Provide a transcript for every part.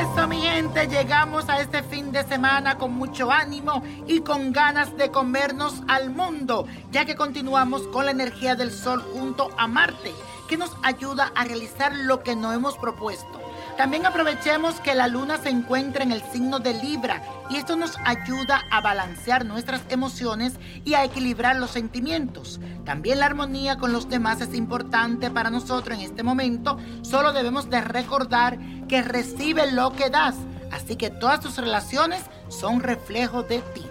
Eso, mi gente, llegamos a este fin de semana con mucho ánimo y con ganas de comernos al mundo, ya que continuamos con la energía del sol junto a Marte, que nos ayuda a realizar lo que nos hemos propuesto. También aprovechemos que la luna se encuentra en el signo de Libra y esto nos ayuda a balancear nuestras emociones y a equilibrar los sentimientos. También la armonía con los demás es importante para nosotros en este momento. Solo debemos de recordar que recibe lo que das. Así que todas tus relaciones son reflejo de ti.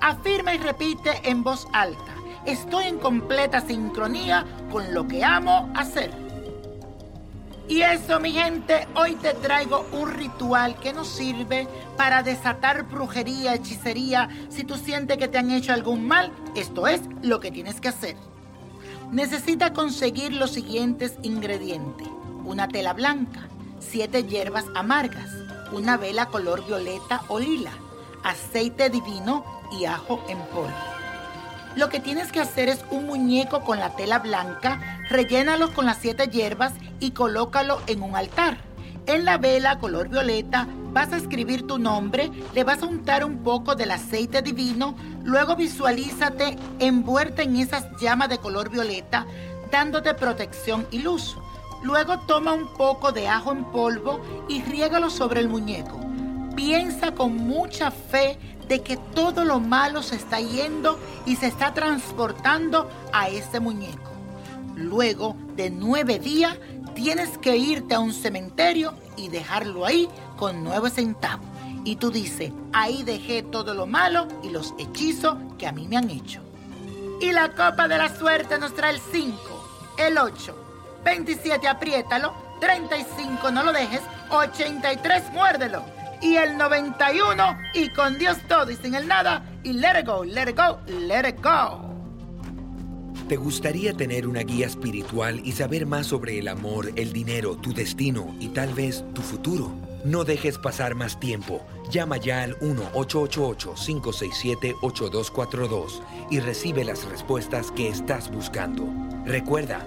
Afirma y repite en voz alta. Estoy en completa sincronía con lo que amo hacer. Y eso, mi gente, hoy te traigo un ritual que nos sirve para desatar brujería, hechicería. Si tú sientes que te han hecho algún mal, esto es lo que tienes que hacer. Necesita conseguir los siguientes ingredientes. Una tela blanca, siete hierbas amargas, una vela color violeta o lila, aceite divino y ajo en polvo. Lo que tienes que hacer es un muñeco con la tela blanca, rellénalo con las siete hierbas y colócalo en un altar. En la vela color violeta vas a escribir tu nombre, le vas a untar un poco del aceite divino, luego visualízate envuelta en esas llamas de color violeta, dándote protección y luz. Luego toma un poco de ajo en polvo y riégalo sobre el muñeco. Piensa con mucha fe de que todo lo malo se está yendo y se está transportando a ese muñeco. Luego de nueve días tienes que irte a un cementerio y dejarlo ahí con nueve centavos. Y tú dices, ahí dejé todo lo malo y los hechizos que a mí me han hecho. Y la copa de la suerte nos trae el 5, el 8, 27 apriétalo, 35 no lo dejes, 83 muérdelo y el 91 y con Dios todo y sin el nada y let it go, let it go, let it go. ¿Te gustaría tener una guía espiritual y saber más sobre el amor, el dinero, tu destino y tal vez tu futuro? No dejes pasar más tiempo. Llama ya al 1-888-567-8242 y recibe las respuestas que estás buscando. Recuerda,